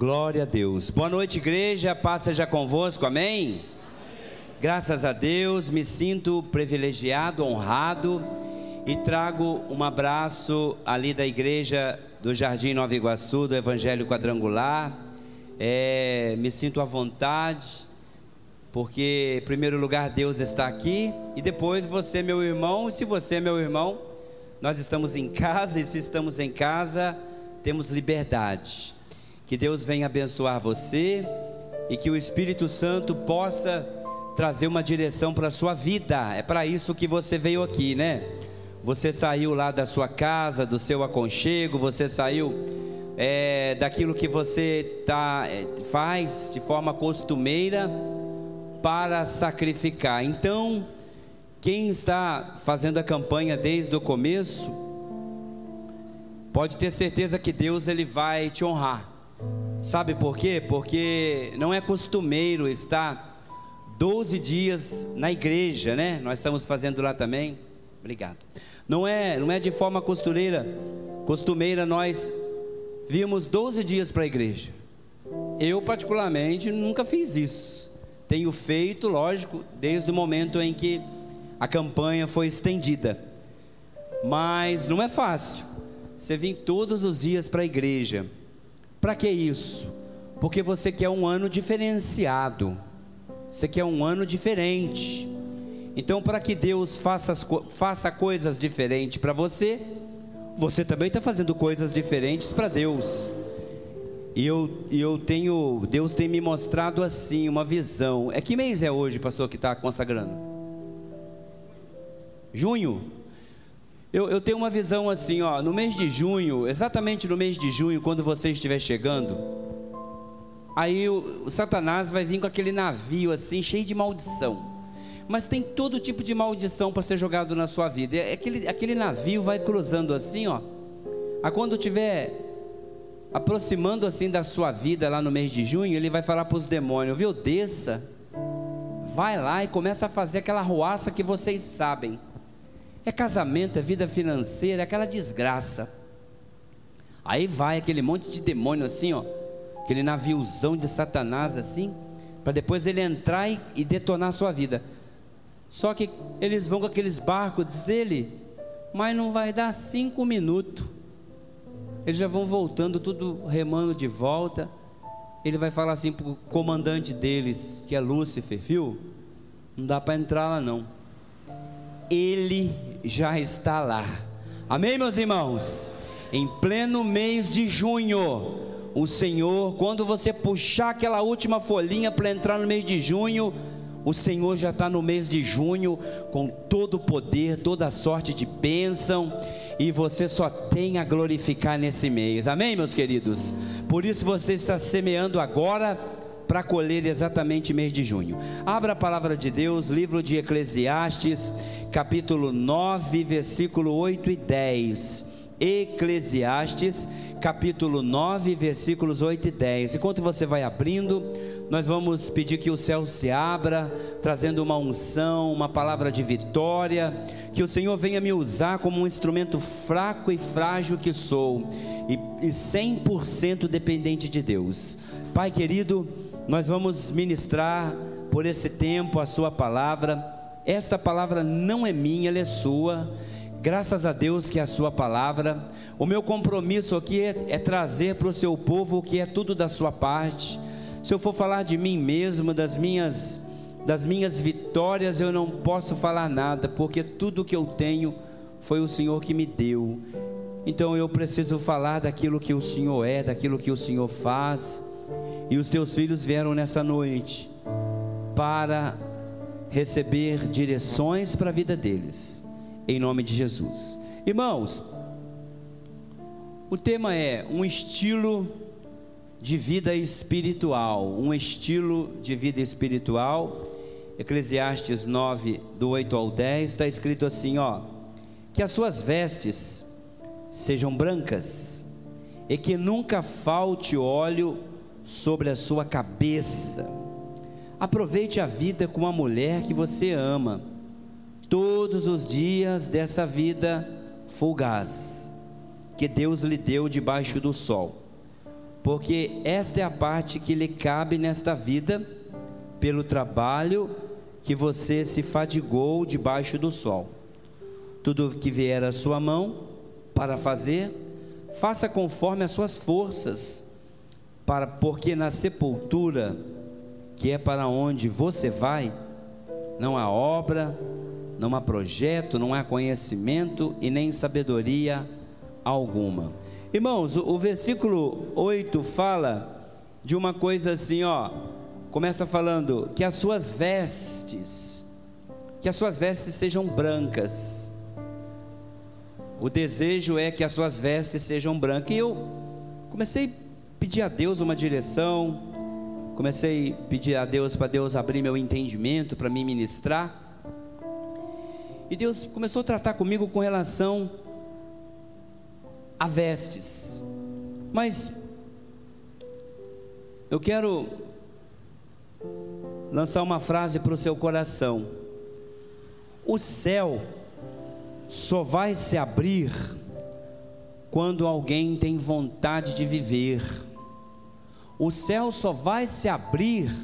Glória a Deus. Boa noite, igreja. Paz seja convosco. Amém? Amém? Graças a Deus, me sinto privilegiado, honrado e trago um abraço ali da igreja do Jardim Nova Iguaçu, do Evangelho Quadrangular. É, me sinto à vontade, porque em primeiro lugar Deus está aqui e depois você, meu irmão. E se você é meu irmão, nós estamos em casa e se estamos em casa, temos liberdade. Que Deus venha abençoar você e que o Espírito Santo possa trazer uma direção para a sua vida. É para isso que você veio aqui, né? Você saiu lá da sua casa, do seu aconchego, você saiu é, daquilo que você tá, é, faz de forma costumeira para sacrificar. Então, quem está fazendo a campanha desde o começo, pode ter certeza que Deus ele vai te honrar. Sabe por quê? Porque não é costumeiro estar 12 dias na igreja, né? Nós estamos fazendo lá também. Obrigado. Não é, não é de forma costureira, costumeira nós vimos 12 dias para a igreja. Eu particularmente nunca fiz isso. Tenho feito, lógico, desde o momento em que a campanha foi estendida. Mas não é fácil. Você vir todos os dias para a igreja para que isso? Porque você quer um ano diferenciado. Você quer um ano diferente. Então, para que Deus faça, faça coisas diferentes para você, você também está fazendo coisas diferentes para Deus. E eu, eu tenho, Deus tem me mostrado assim, uma visão. É que mês é hoje, pastor, que está consagrando? Junho. Eu, eu tenho uma visão assim, ó, no mês de junho, exatamente no mês de junho, quando você estiver chegando, aí o, o Satanás vai vir com aquele navio assim, cheio de maldição. Mas tem todo tipo de maldição para ser jogado na sua vida. É aquele, aquele navio vai cruzando assim, ó. A quando tiver aproximando assim da sua vida lá no mês de junho, ele vai falar para os demônios, viu? Desça, vai lá e começa a fazer aquela ruaça que vocês sabem é casamento, é vida financeira, é aquela desgraça. Aí vai aquele monte de demônio assim, ó, aquele naviozão de Satanás assim, para depois ele entrar e, e detonar a sua vida. Só que eles vão com aqueles barcos dele, mas não vai dar cinco minutos. Eles já vão voltando, tudo remando de volta. Ele vai falar assim para o comandante deles, que é Lúcifer, viu? Não dá para entrar lá não. Ele já está lá. Amém, meus irmãos? Em pleno mês de junho, o Senhor, quando você puxar aquela última folhinha para entrar no mês de junho, o Senhor já está no mês de junho com todo o poder, toda sorte de bênção, e você só tem a glorificar nesse mês. Amém, meus queridos? Por isso você está semeando agora para colher exatamente mês de junho. Abra a palavra de Deus, livro de Eclesiastes, capítulo 9, versículo 8 e 10. Eclesiastes, capítulo 9, versículos 8 e 10. Enquanto você vai abrindo, nós vamos pedir que o céu se abra, trazendo uma unção, uma palavra de vitória, que o Senhor venha me usar como um instrumento fraco e frágil que sou, e, e 100% dependente de Deus. Pai querido, nós vamos ministrar por esse tempo a Sua palavra. Esta palavra não é minha, ela é sua. Graças a Deus que é a Sua palavra. O meu compromisso aqui é, é trazer para o seu povo o que é tudo da Sua parte. Se eu for falar de mim mesmo, das minhas, das minhas vitórias, eu não posso falar nada, porque tudo que eu tenho foi o Senhor que me deu. Então eu preciso falar daquilo que o Senhor é, daquilo que o Senhor faz e os teus filhos vieram nessa noite para receber direções para a vida deles, em nome de Jesus. Irmãos, o tema é um estilo de vida espiritual, um estilo de vida espiritual. Eclesiastes 9, do 8 ao 10, está escrito assim: ó, que as suas vestes sejam brancas, e que nunca falte óleo sobre a sua cabeça. Aproveite a vida com a mulher que você ama, todos os dias dessa vida fugaz que Deus lhe deu debaixo do sol, porque esta é a parte que lhe cabe nesta vida, pelo trabalho que você se fadigou debaixo do sol. Tudo que vier à sua mão para fazer, faça conforme as suas forças, para porque na sepultura, que é para onde você vai, não há obra, não há projeto, não há conhecimento e nem sabedoria alguma. Irmãos, o, o versículo 8 fala de uma coisa assim, ó. Começa falando que as suas vestes, que as suas vestes sejam brancas. O desejo é que as suas vestes sejam brancas. E eu comecei pedir a Deus uma direção, comecei a pedir a Deus para Deus abrir meu entendimento, para me ministrar. E Deus começou a tratar comigo com relação a vestes. Mas eu quero lançar uma frase para o seu coração. O céu só vai se abrir quando alguém tem vontade de viver. O céu só vai se abrir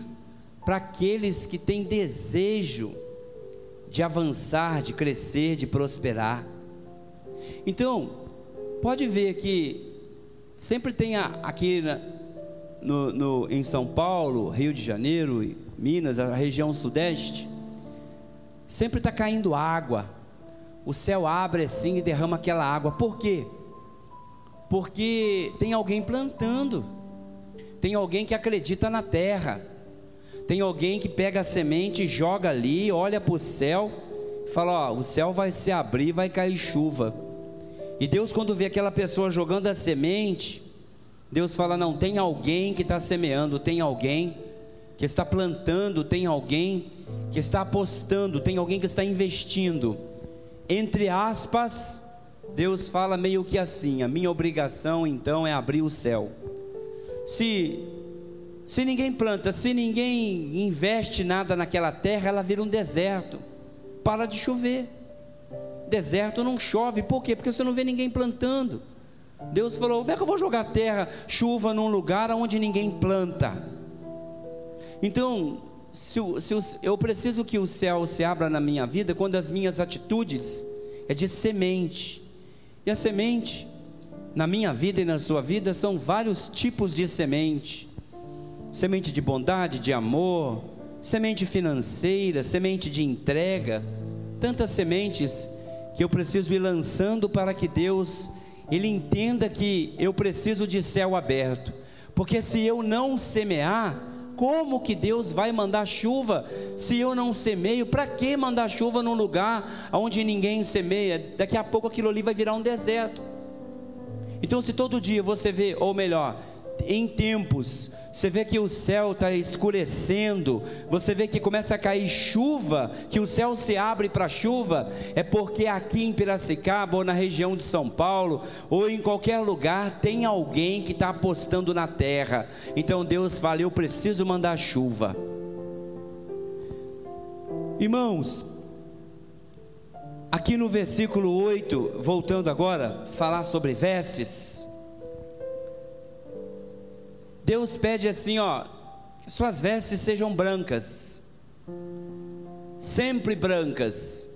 para aqueles que têm desejo de avançar, de crescer, de prosperar. Então, pode ver que sempre tem aqui no, no, em São Paulo, Rio de Janeiro, Minas, a região sudeste, sempre está caindo água. O céu abre assim e derrama aquela água. Por quê? Porque tem alguém plantando, tem alguém que acredita na terra, tem alguém que pega a semente, joga ali, olha para o céu, fala: Ó, o céu vai se abrir, vai cair chuva. E Deus, quando vê aquela pessoa jogando a semente, Deus fala: não, tem alguém que está semeando, tem alguém que está plantando, tem alguém que está apostando, tem alguém que está investindo. Entre aspas, Deus fala meio que assim: a minha obrigação então é abrir o céu. Se se ninguém planta, se ninguém investe nada naquela terra, ela vira um deserto. Para de chover deserto não chove. Por quê? Porque você não vê ninguém plantando. Deus falou: como é que eu vou jogar terra, chuva num lugar onde ninguém planta? Então, se, se, eu preciso que o céu se abra na minha vida quando as minhas atitudes é de semente. E a semente, na minha vida e na sua vida, são vários tipos de semente: semente de bondade, de amor, semente financeira, semente de entrega, tantas sementes que eu preciso ir lançando para que Deus ele entenda que eu preciso de céu aberto. Porque se eu não semear, como que Deus vai mandar chuva se eu não semeio? Para que mandar chuva num lugar onde ninguém semeia? Daqui a pouco aquilo ali vai virar um deserto. Então, se todo dia você vê, ou melhor, em tempos, você vê que o céu está escurecendo, você vê que começa a cair chuva, que o céu se abre para chuva, é porque aqui em Piracicaba, ou na região de São Paulo, ou em qualquer lugar, tem alguém que está apostando na terra. Então Deus fala: Eu preciso mandar chuva. Irmãos, aqui no versículo 8, voltando agora, falar sobre vestes. Deus pede assim, ó, que suas vestes sejam brancas, sempre brancas.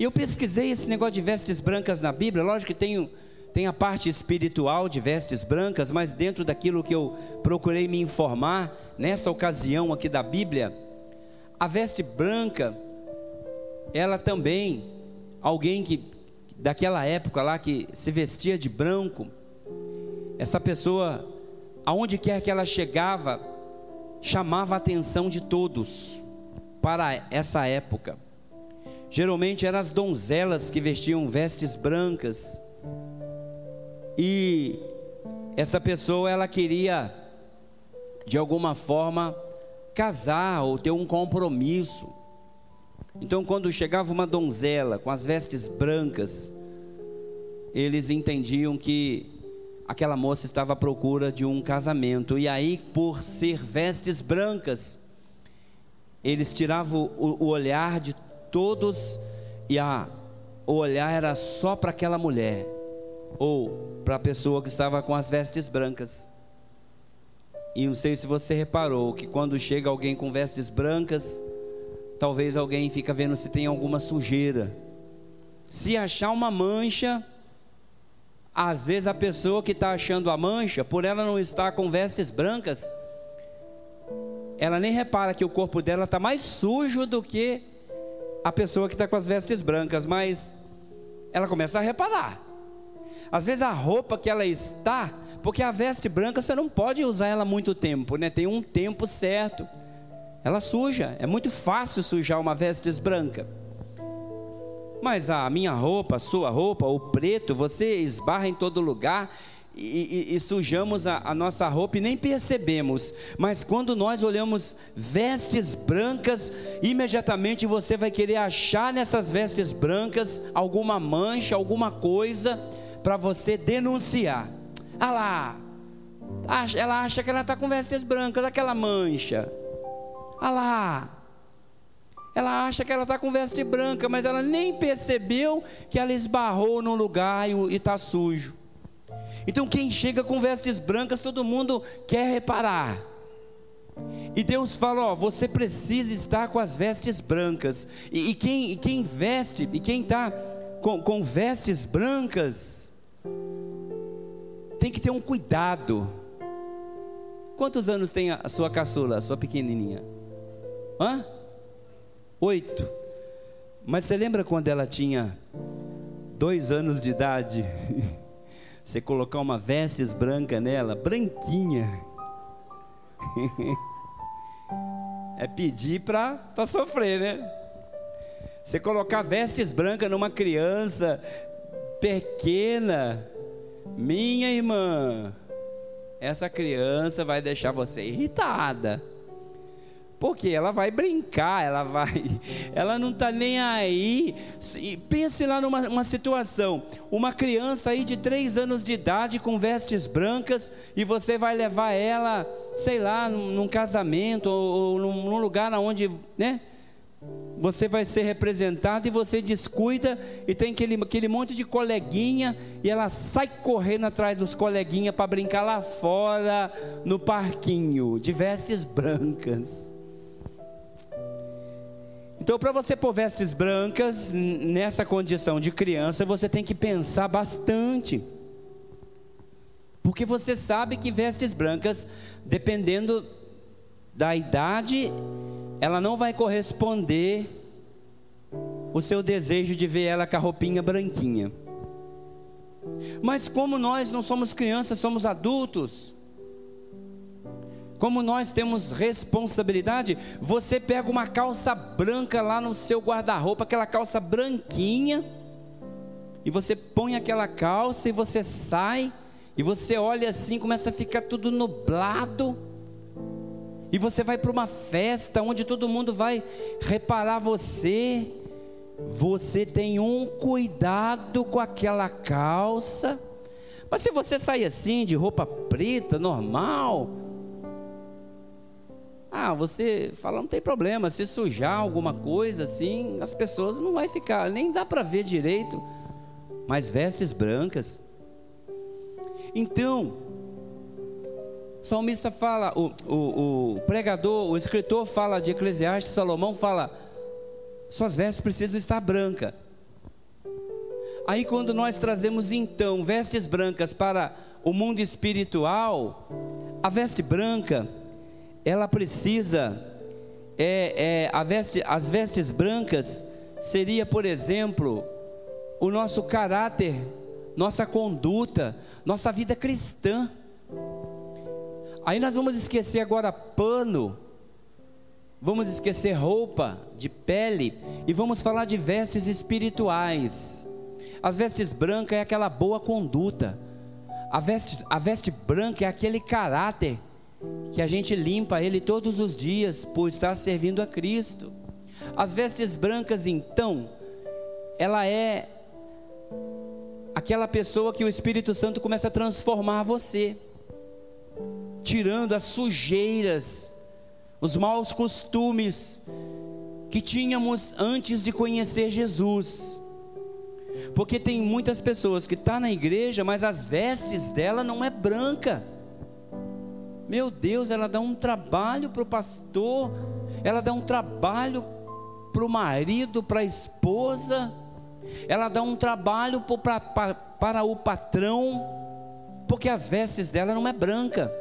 Eu pesquisei esse negócio de vestes brancas na Bíblia, lógico que tem, tem a parte espiritual de vestes brancas, mas dentro daquilo que eu procurei me informar, nessa ocasião aqui da Bíblia, a veste branca, ela também, alguém que daquela época lá que se vestia de branco, essa pessoa aonde quer que ela chegava, chamava a atenção de todos para essa época. Geralmente eram as donzelas que vestiam vestes brancas. E esta pessoa ela queria de alguma forma casar ou ter um compromisso. Então, quando chegava uma donzela com as vestes brancas, eles entendiam que aquela moça estava à procura de um casamento. E aí, por ser vestes brancas, eles tiravam o, olhar de todos e a, o olhar era só para aquela mulher ou para a pessoa que estava com as vestes brancas. E não sei se você reparou que quando chega alguém com vestes brancas, talvez alguém fica vendo se tem alguma sujeira. Se achar uma mancha, às vezes a pessoa que está achando a mancha, por ela não estar com vestes brancas, ela nem repara que o corpo dela está mais sujo do que a pessoa que está com as vestes brancas, mas ela começa a reparar. Às vezes a roupa que ela está, porque a veste branca você não pode usar ela muito tempo, né? Tem um tempo certo. Ela suja, é muito fácil sujar uma veste branca. Mas a minha roupa, a sua roupa, o preto, você esbarra em todo lugar e, e, e sujamos a, a nossa roupa e nem percebemos. Mas quando nós olhamos vestes brancas, imediatamente você vai querer achar nessas vestes brancas alguma mancha, alguma coisa para você denunciar. Ah lá, ela acha que ela está com vestes brancas, aquela mancha. Ah lá, ela acha que ela está com veste branca, mas ela nem percebeu que ela esbarrou num lugar e está sujo. Então, quem chega com vestes brancas, todo mundo quer reparar. E Deus fala: Ó, você precisa estar com as vestes brancas. E, e quem, e quem veste, e quem está com, com vestes brancas, tem que ter um cuidado. Quantos anos tem a sua caçula, a sua pequenininha? Hã? Oito. Mas você lembra quando ela tinha dois anos de idade? Você colocar uma vestes branca nela, branquinha. é pedir para sofrer, né? Você colocar vestes brancas numa criança pequena, minha irmã, essa criança vai deixar você irritada. Porque ela vai brincar, ela vai, ela não está nem aí. Pense lá numa situação: uma criança aí de três anos de idade com vestes brancas e você vai levar ela, sei lá, num casamento ou, num lugar onde, né? Você vai ser representado e você descuida e tem aquele, aquele monte de coleguinha e ela sai correndo atrás dos coleguinhas para brincar lá fora no parquinho de vestes brancas. Então, para você pôr vestes brancas nessa condição de criança, você tem que pensar bastante. Porque você sabe que vestes brancas, dependendo da idade, ela não vai corresponder o seu desejo de ver ela com a roupinha branquinha. Mas como nós não somos crianças, somos adultos, como nós temos responsabilidade, você pega uma calça branca lá no seu guarda-roupa, aquela calça branquinha, e você põe aquela calça e você sai, e você olha assim, começa a ficar tudo nublado, e você vai para uma festa onde todo mundo vai reparar você, você tem um cuidado com aquela calça, mas se você sair assim, de roupa preta, normal, ah, você fala, não tem problema, se sujar alguma coisa assim, as pessoas não vai ficar, nem dá para ver direito, mas vestes brancas. Então, o salmista fala, o, o, o pregador, o escritor fala de Eclesiastes, Salomão fala, suas vestes precisam estar brancas. Aí quando nós trazemos então vestes brancas para o mundo espiritual, a veste branca ela precisa, é, é, veste, as vestes brancas seria, por exemplo, o nosso caráter, nossa conduta, nossa vida cristã. Aí nós vamos esquecer agora pano, vamos esquecer roupa de pele e vamos falar de vestes espirituais. As vestes brancas é aquela boa conduta. A veste, a veste branca é aquele caráter que a gente limpa ele todos os dias por estar servindo a Cristo. As vestes brancas, então, ela é aquela pessoa que o Espírito Santo começa a transformar você, tirando as sujeiras, os maus costumes que tínhamos antes de conhecer Jesus. Porque tem muitas pessoas que estão tá na igreja, mas as vestes dela não é branca Meu Deus, ela dá um trabalho para o pastor, ela dá um trabalho para o marido, para a esposa, ela dá um trabalho para, para, para o patrão, porque as vestes dela não é branca.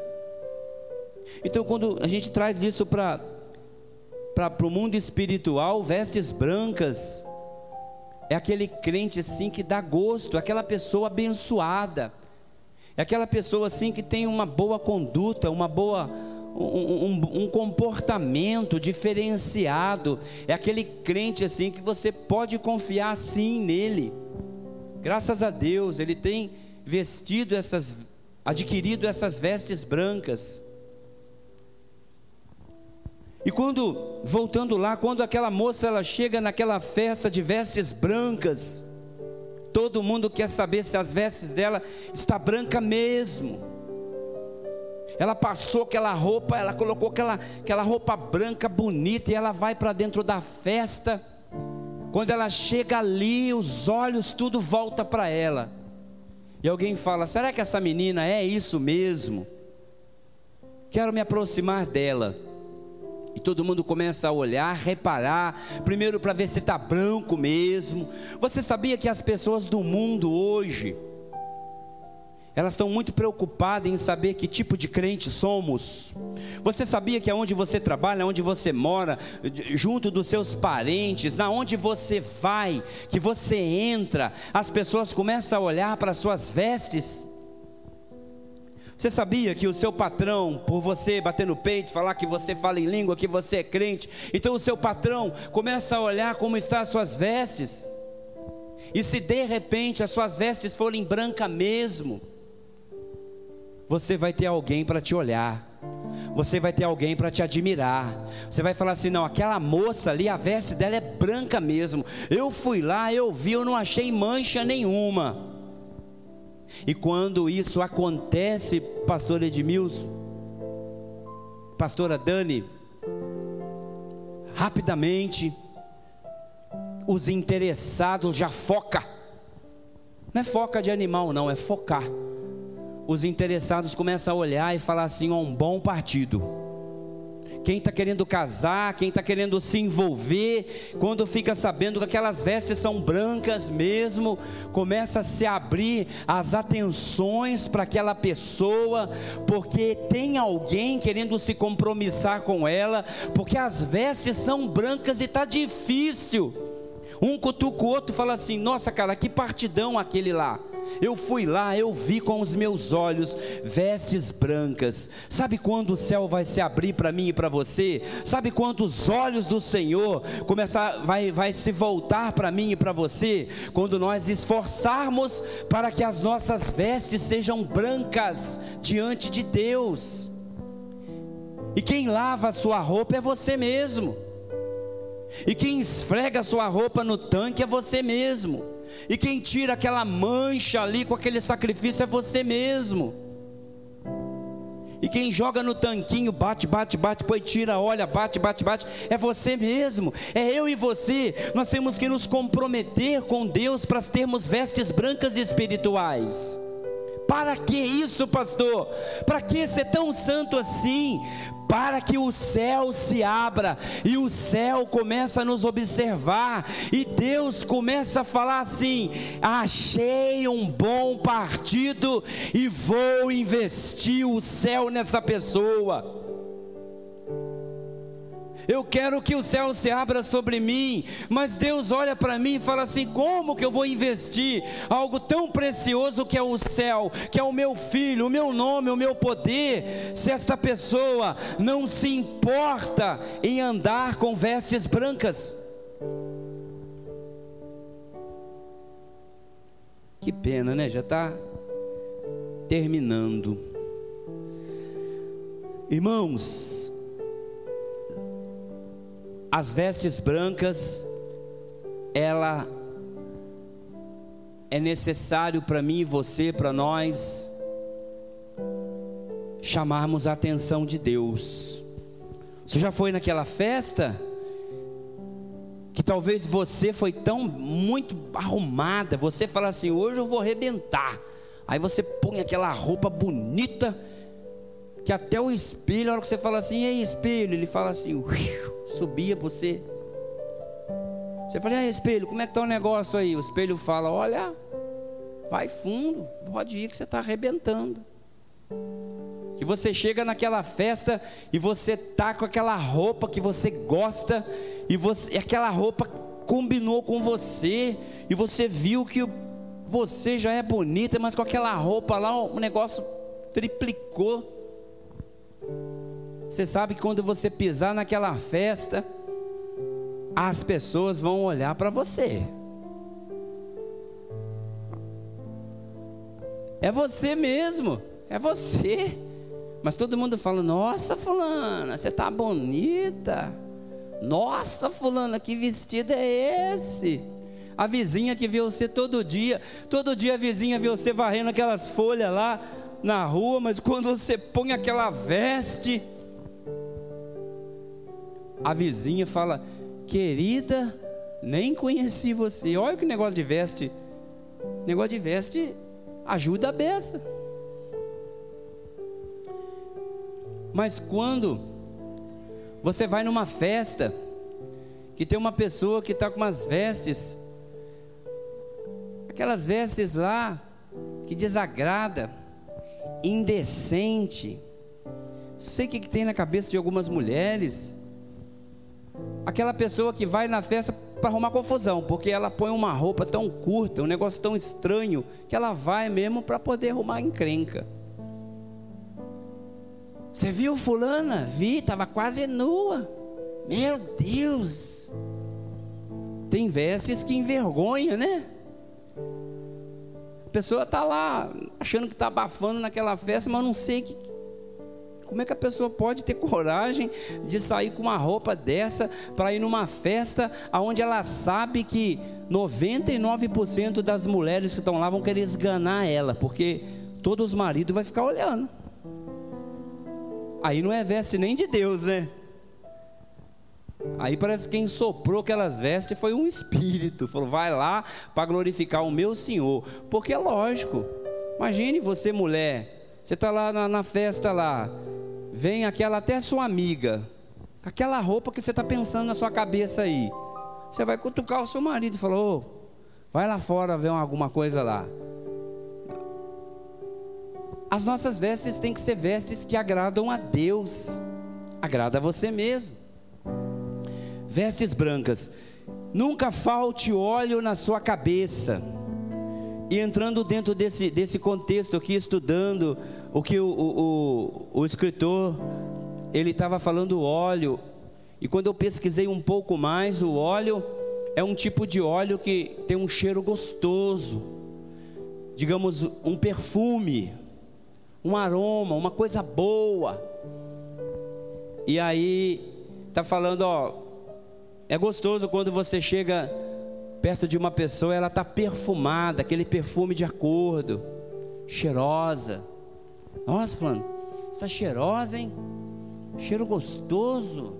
Então, quando a gente traz isso para o mundo espiritual, vestes brancas, é aquele crente assim que dá gosto, aquela pessoa abençoada, é aquela pessoa assim que tem uma boa conduta, uma boa um, um, um, comportamento diferenciado. É aquele crente assim que você pode confiar sim nele. Graças a Deus, ele tem vestido essas, adquirido essas vestes brancas. E quando, voltando lá, quando aquela moça ela chega naquela festa de vestes brancas, todo mundo quer saber se as vestes dela está branca mesmo. Ela passou aquela roupa, ela colocou aquela, aquela roupa branca bonita e ela vai para dentro da festa. Quando ela chega ali, os olhos tudo volta para ela. E alguém fala: "Será que essa menina é isso mesmo?" Quero me aproximar dela. E todo mundo começa a olhar, reparar, primeiro para ver se está branco mesmo. Você sabia que as pessoas do mundo hoje, elas estão muito preocupadas em saber que tipo de crente somos. Você sabia que aonde você trabalha, onde você mora, junto dos seus parentes, na onde você vai, que você entra, as pessoas começam a olhar para suas vestes você sabia que o seu patrão, por você bater no peito, falar que você fala em língua, que você é crente, então o seu patrão começa a olhar como estão as suas vestes? E se de repente as suas vestes forem branca mesmo, você vai ter alguém para te olhar. Você vai ter alguém para te admirar. Você vai falar assim: não, aquela moça ali, a veste dela é branca mesmo. Eu fui lá, eu vi, eu não achei mancha nenhuma. E quando isso acontece, pastor Edmilson, pastora Dani, rapidamente os interessados já foca. Não é foca de animal, não, é focar. Os interessados começam a olhar e falar assim: ó, um bom partido quem está querendo casar, quem está querendo se envolver, quando fica sabendo que aquelas vestes são brancas mesmo, começa a se abrir as atenções para aquela pessoa, porque tem alguém querendo se compromissar com ela, porque as vestes são brancas e está difícil. Um cutuca o outro fala assim: Nossa, cara, que partidão aquele lá. Eu fui lá, eu vi com os meus olhos vestes brancas. Sabe quando o céu vai se abrir para mim e para você? Sabe quando os olhos do Senhor começar vai vai se voltar para mim e para você? Quando nós esforçarmos para que as nossas vestes sejam brancas diante de Deus. E quem lava a sua roupa é você mesmo. E quem esfrega a sua roupa no tanque é você mesmo. E quem tira aquela mancha ali com aquele sacrifício é você mesmo. E quem joga no tanquinho, bate, bate, bate, depois tira, olha, bate, bate, bate, é você mesmo, é eu e você. Nós temos que nos comprometer com Deus para termos vestes brancas espirituais. Para que isso, pastor? Para que ser tão santo assim? Para que o céu se abra e o céu começa a nos observar e Deus começa a falar assim: achei um bom partido e vou investir o céu nessa pessoa. Eu quero que o céu se abra sobre mim, mas Deus olha para mim e fala assim: como que eu vou investir algo tão precioso que é o céu, que é o meu filho, o meu nome, o meu poder, se esta pessoa não se importa em andar com vestes brancas? Que pena, né? Já está terminando. Irmãos, as vestes brancas, ela é necessário para mim e você, para nós, chamarmos a atenção de Deus. Você já foi naquela festa? Que talvez você foi tão muito arrumada, você fala assim: hoje eu vou arrebentar. Aí você põe aquela roupa bonita, que até o espelho, a hora que você fala assim, ei espelho, ele fala assim, subia você. Você fala, ei espelho, como é que tá o negócio aí? O espelho fala, olha, vai fundo, pode ir que você está arrebentando. Que você chega naquela festa e você tá com aquela roupa que você gosta e você, aquela roupa combinou com você e você viu que você já é bonita, mas com aquela roupa lá o negócio triplicou. Você sabe que quando você pisar naquela festa, as pessoas vão olhar para você. É você mesmo, é você. Mas todo mundo fala: Nossa, Fulana, você tá bonita. Nossa, Fulana, que vestido é esse? A vizinha que vê você todo dia, todo dia a vizinha vê você varrendo aquelas folhas lá na rua, mas quando você põe aquela veste, a vizinha fala: Querida, nem conheci você. Olha que negócio de veste. Negócio de veste ajuda a beça. Mas quando você vai numa festa que tem uma pessoa que está com umas vestes, aquelas vestes lá que desagrada, indecente, sei o que, que tem na cabeça de algumas mulheres. Aquela pessoa que vai na festa para arrumar confusão, porque ela põe uma roupa tão curta, um negócio tão estranho, que ela vai mesmo para poder arrumar encrenca. Você viu fulana? Vi, estava quase nua. Meu Deus! Tem vestes que envergonha, né? A pessoa está lá achando que está abafando naquela festa, mas não sei que, como é que a pessoa pode ter coragem de sair com uma roupa dessa para ir numa festa onde ela sabe que 99% das mulheres que estão lá vão querer esganar ela, porque todos os maridos vai ficar olhando. Aí não é veste nem de Deus, né? Aí parece que quem soprou aquelas vestes foi um espírito. Falou, vai lá para glorificar o meu Senhor. Porque é lógico. Imagine você, mulher. Você está lá na, na, festa lá. Vem aquela até sua amiga. Com aquela roupa que você está pensando na sua cabeça aí. Você vai cutucar o seu marido e falar, ô, vai lá fora ver alguma coisa lá. As nossas vestes têm que ser vestes que agradam a Deus, agrada a você mesmo. Vestes brancas, nunca falte óleo na sua cabeça. E entrando dentro desse, desse contexto aqui, estudando o que o, o, o, escritor ele estava falando óleo, e quando eu pesquisei um pouco mais, o óleo é um tipo de óleo que tem um cheiro gostoso, digamos um perfume um aroma, uma coisa boa. E aí tá falando, ó, é gostoso quando você chega perto de uma pessoa, ela tá perfumada, aquele perfume de acordo, cheirosa. Nossa, fulano, você tá cheirosa, hein? Cheiro gostoso.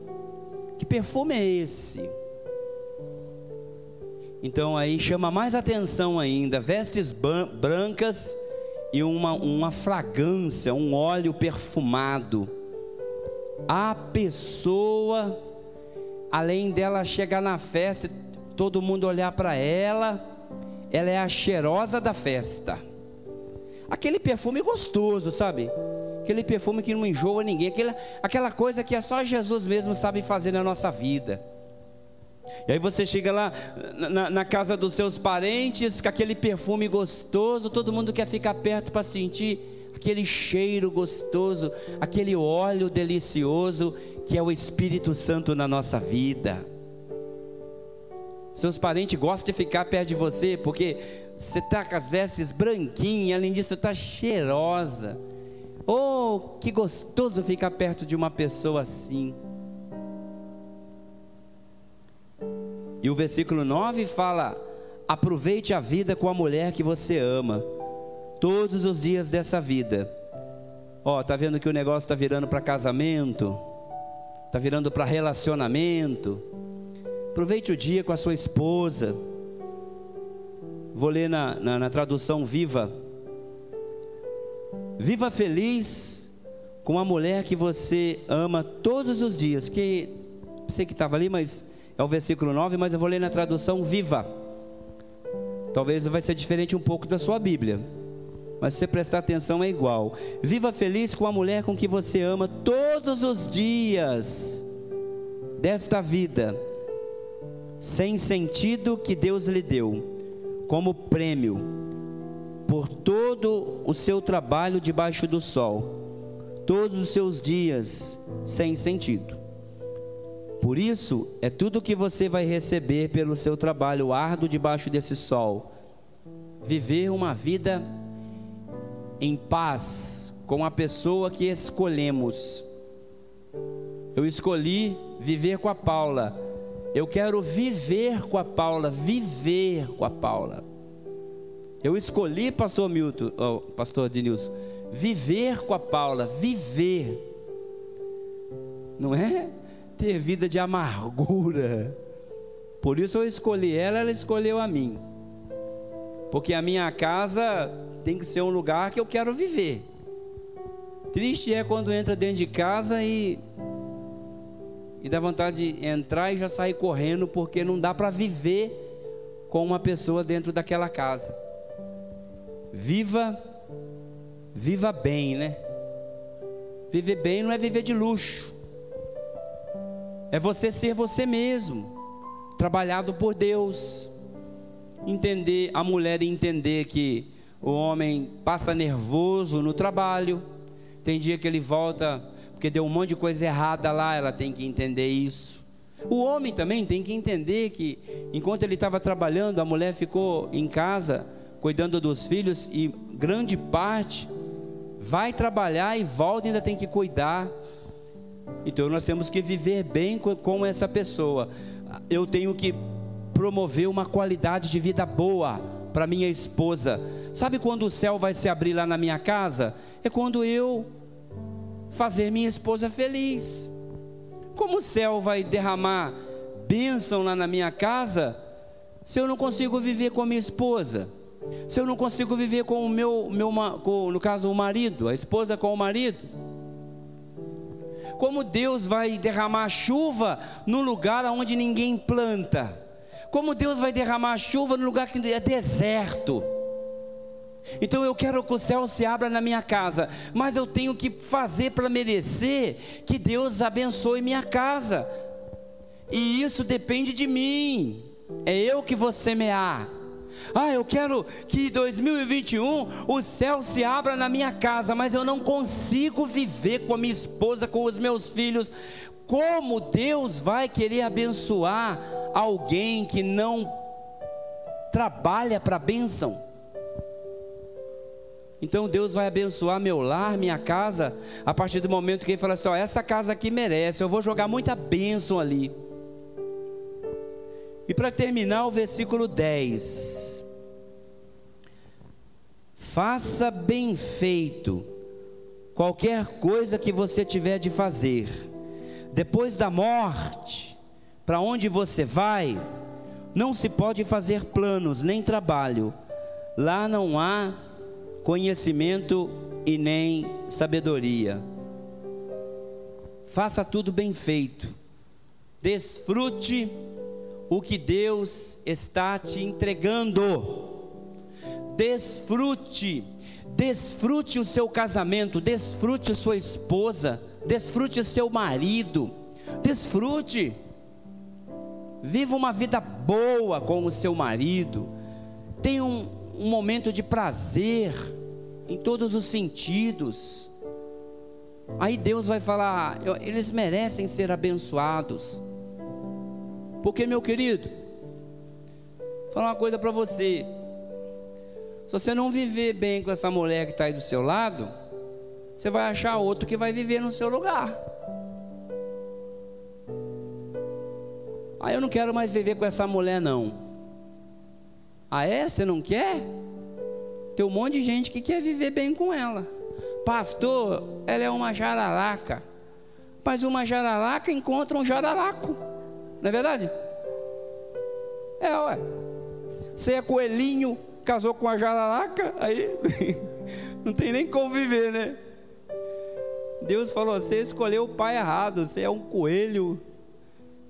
Que perfume é esse? Então aí chama mais atenção ainda, vestes brancas e uma, uma fragrância, um óleo perfumado. A pessoa, além dela chegar na festa, todo mundo olhar para ela, ela é a cheirosa da festa. Aquele perfume gostoso, sabe? Aquele perfume que não enjoa ninguém, aquela, aquela coisa que é só Jesus mesmo sabe fazer na nossa vida. E aí você chega lá na, na, casa dos seus parentes com aquele perfume gostoso, todo mundo quer ficar perto para sentir aquele cheiro gostoso, aquele óleo delicioso que é o Espírito Santo na nossa vida. Seus parentes gostam de ficar perto de você porque você está com as vestes branquinhas, além disso, está cheirosa. Oh, que gostoso ficar perto de uma pessoa assim. E o versículo 9 fala: aproveite a vida com a mulher que você ama, todos os dias dessa vida. Ó, tá vendo que o negócio está virando para casamento, está virando para relacionamento. Aproveite o dia com a sua esposa. Vou ler na, na, na tradução viva. Viva feliz com a mulher que você ama todos os dias. Que sei que estava ali, mas é o versículo 9, mas eu vou ler na tradução viva. Talvez vai ser diferente um pouco da sua Bíblia. Mas se você prestar atenção é igual. Viva feliz com a mulher com que você ama todos os dias desta vida, sem sentido que Deus lhe deu, como prêmio por todo o seu trabalho debaixo do sol, todos os seus dias sem sentido. Por isso, é tudo que você vai receber pelo seu trabalho árduo debaixo desse sol. Viver uma vida em paz com a pessoa que escolhemos. Eu escolhi viver com a Paula. Eu quero viver com a Paula, viver com a Paula. Eu escolhi, pastor Milton, oh, pastor Denilson, viver com a Paula, viver. Não é ter vida de amargura. Por isso eu escolhi ela, ela escolheu a mim. Porque a minha casa tem que ser um lugar que eu quero viver. Triste é quando entra dentro de casa e e dá vontade de entrar e já sair correndo porque não dá para viver com uma pessoa dentro daquela casa. Viva viva bem, né? Viver bem não é viver de luxo. É você ser você mesmo, trabalhado por Deus. Entender a mulher entender que o homem passa nervoso no trabalho. Tem dia que ele volta porque deu um monte de coisa errada lá, ela tem que entender isso. O homem também tem que entender que enquanto ele estava trabalhando, a mulher ficou em casa cuidando dos filhos e grande parte vai trabalhar e volta e ainda tem que cuidar. Então nós temos que viver bem com essa pessoa. Eu tenho que promover uma qualidade de vida boa para minha esposa. Sabe quando o céu vai se abrir lá na minha casa? É quando eu fazer minha esposa feliz. Como o céu vai derramar bênção lá na minha casa se eu não consigo viver com a minha esposa? Se eu não consigo viver com o meu, meu com, no caso, o marido, a esposa com o marido? Como Deus vai derramar chuva no lugar onde ninguém planta? Como Deus vai derramar chuva no lugar que é deserto? Então eu quero que o céu se abra na minha casa, mas eu tenho que fazer para merecer que Deus abençoe minha casa. E isso depende de mim. É eu que vou semear. Ah, eu quero que em 2021 o céu se abra na minha casa, mas eu não consigo viver com a minha esposa, com os meus filhos, como Deus vai querer abençoar alguém que não trabalha para a bênção? Então Deus vai abençoar meu lar, minha casa, a partir do momento que ele fala assim: ó, essa casa aqui merece, eu vou jogar muita bênção ali. E para terminar, o versículo 10: Faça bem feito qualquer coisa que você tiver de fazer. Depois da morte, para onde você vai, não se pode fazer planos nem trabalho, lá não há conhecimento e nem sabedoria. Faça tudo bem feito, desfrute o que Deus está te entregando, desfrute, desfrute o seu casamento, desfrute a sua esposa desfrute o seu marido, desfrute, viva uma vida boa com o seu marido, tenha um, um momento de prazer em todos os sentidos. Aí Deus vai falar, eles merecem ser abençoados. Porque, meu querido, vou falar uma coisa para você. Se você não viver bem com essa mulher que está aí do seu lado, você vai achar outro que vai viver no seu lugar. Ah, eu não quero mais viver com essa mulher, não. Ah, é? Você não quer? Tem um monte de gente que quer viver bem com ela. Pastor, ela é uma jararaca. Mas uma jararaca encontra um jararaco. Não é verdade? É, ué. Você é coelhinho, casou com a jararaca, aí não tem nem como viver, né? Deus falou: você escolheu o pai errado, você é um coelho,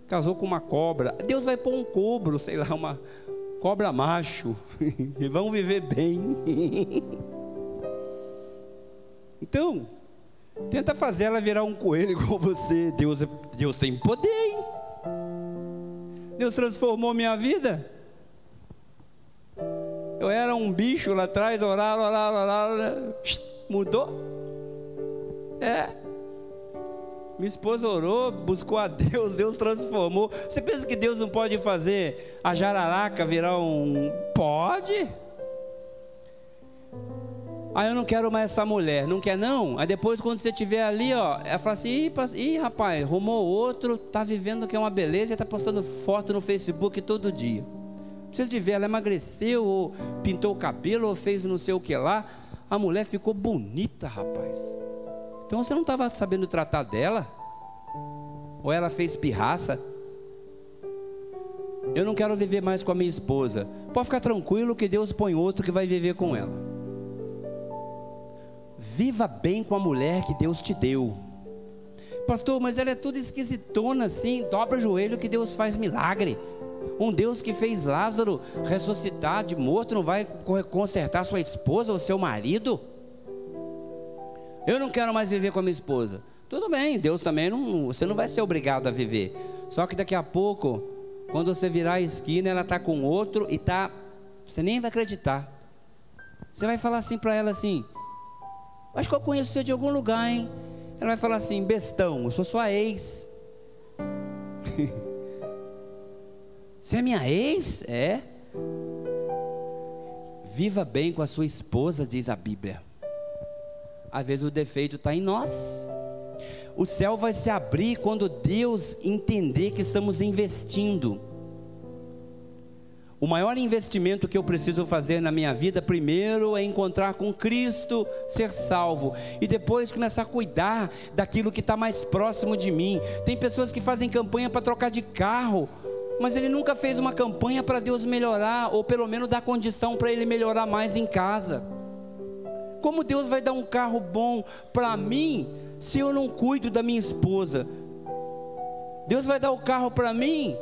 casou com uma cobra. Deus vai pôr um cobro, sei lá, uma cobra macho, e vão viver bem. então, tenta fazer ela virar um coelho igual você. Deus, Deus tem poder, hein? Deus transformou minha vida. Eu era um bicho lá atrás, orar, orar, orar, mudou. É. Minha esposa orou, buscou a Deus, Deus transformou. Você pensa que Deus não pode fazer a jararaca virar um. Pode. Aí ah, eu não quero mais essa mulher, não quer não? Aí depois quando você estiver ali, ó, ela fala assim, Ih, Ih, rapaz, arrumou outro, tá vivendo que é uma beleza, tá postando foto no Facebook todo dia. Precisa de ver, ela emagreceu, ou pintou o cabelo, ou fez não sei o que lá. A mulher ficou bonita, rapaz. Então você não estava sabendo tratar dela? Ou ela fez pirraça? Eu não quero viver mais com a minha esposa. Pode ficar tranquilo que Deus põe outro que vai viver com ela. Viva bem com a mulher que Deus te deu. Pastor, mas ela é tudo esquisitona assim. Dobra o joelho que Deus faz milagre. Um Deus que fez Lázaro ressuscitar de morto não vai consertar sua esposa ou seu marido? Eu não quero mais viver com a minha esposa. Tudo bem, Deus também não. Você não vai ser obrigado a viver. Só que daqui a pouco, quando você virar a esquina, ela está com outro e tá. Você nem vai acreditar. Você vai falar assim para ela assim: Acho que eu conheço você de algum lugar, hein? Ela vai falar assim: Bestão, eu sou sua ex. Você é minha ex? É. Viva bem com a sua esposa, diz a Bíblia. Às vezes o defeito está em nós. O céu vai se abrir quando Deus entender que estamos investindo. O maior investimento que eu preciso fazer na minha vida, primeiro é encontrar com Cristo, ser salvo, e depois começar a cuidar daquilo que está mais próximo de mim. Tem pessoas que fazem campanha para trocar de carro, mas ele nunca fez uma campanha para Deus melhorar, ou pelo menos dar condição para ele melhorar mais em casa. Como Deus vai dar um carro bom para mim se eu não cuido da minha esposa? Deus vai dar o carro para mim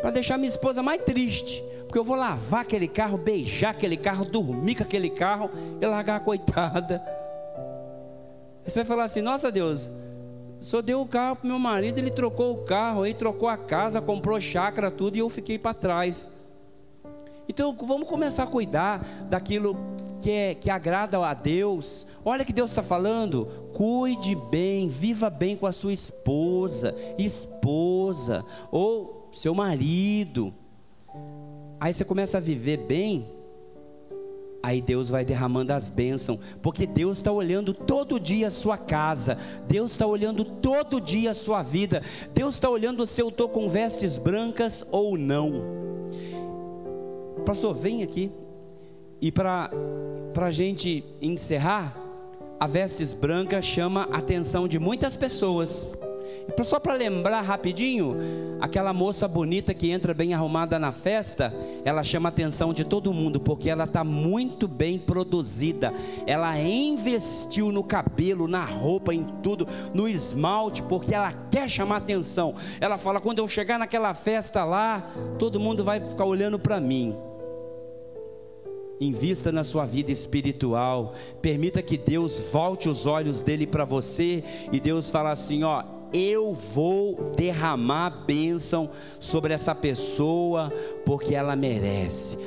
para deixar minha esposa mais triste, porque eu vou lavar aquele carro, beijar aquele carro, dormir com aquele carro e largar a coitada. Você vai falar assim: Nossa Deus, só deu o carro para meu marido, ele trocou o carro, aí trocou a casa, comprou chácara, tudo e eu fiquei para trás. Então vamos começar a cuidar daquilo que, é, que agrada a Deus. Olha que Deus está falando. Cuide bem, viva bem com a sua esposa, esposa, ou seu marido. Aí você começa a viver bem, aí Deus vai derramando as bênçãos, porque Deus está olhando todo dia a sua casa, Deus está olhando todo dia a sua vida, Deus está olhando se eu estou com vestes brancas ou não pastor, vem aqui. E para a gente encerrar, a vestes branca chama a atenção de muitas pessoas. Só para lembrar rapidinho, aquela moça bonita que entra bem arrumada na festa, ela chama a atenção de todo mundo, porque ela está muito bem produzida. Ela investiu no cabelo, na roupa, em tudo, no esmalte, porque ela quer chamar atenção. Ela fala: quando eu chegar naquela festa lá, todo mundo vai ficar olhando para mim. Invista na sua vida espiritual. Permita que Deus volte os olhos dele para você e Deus fala assim, ó, eu vou derramar bênção sobre essa pessoa porque ela merece.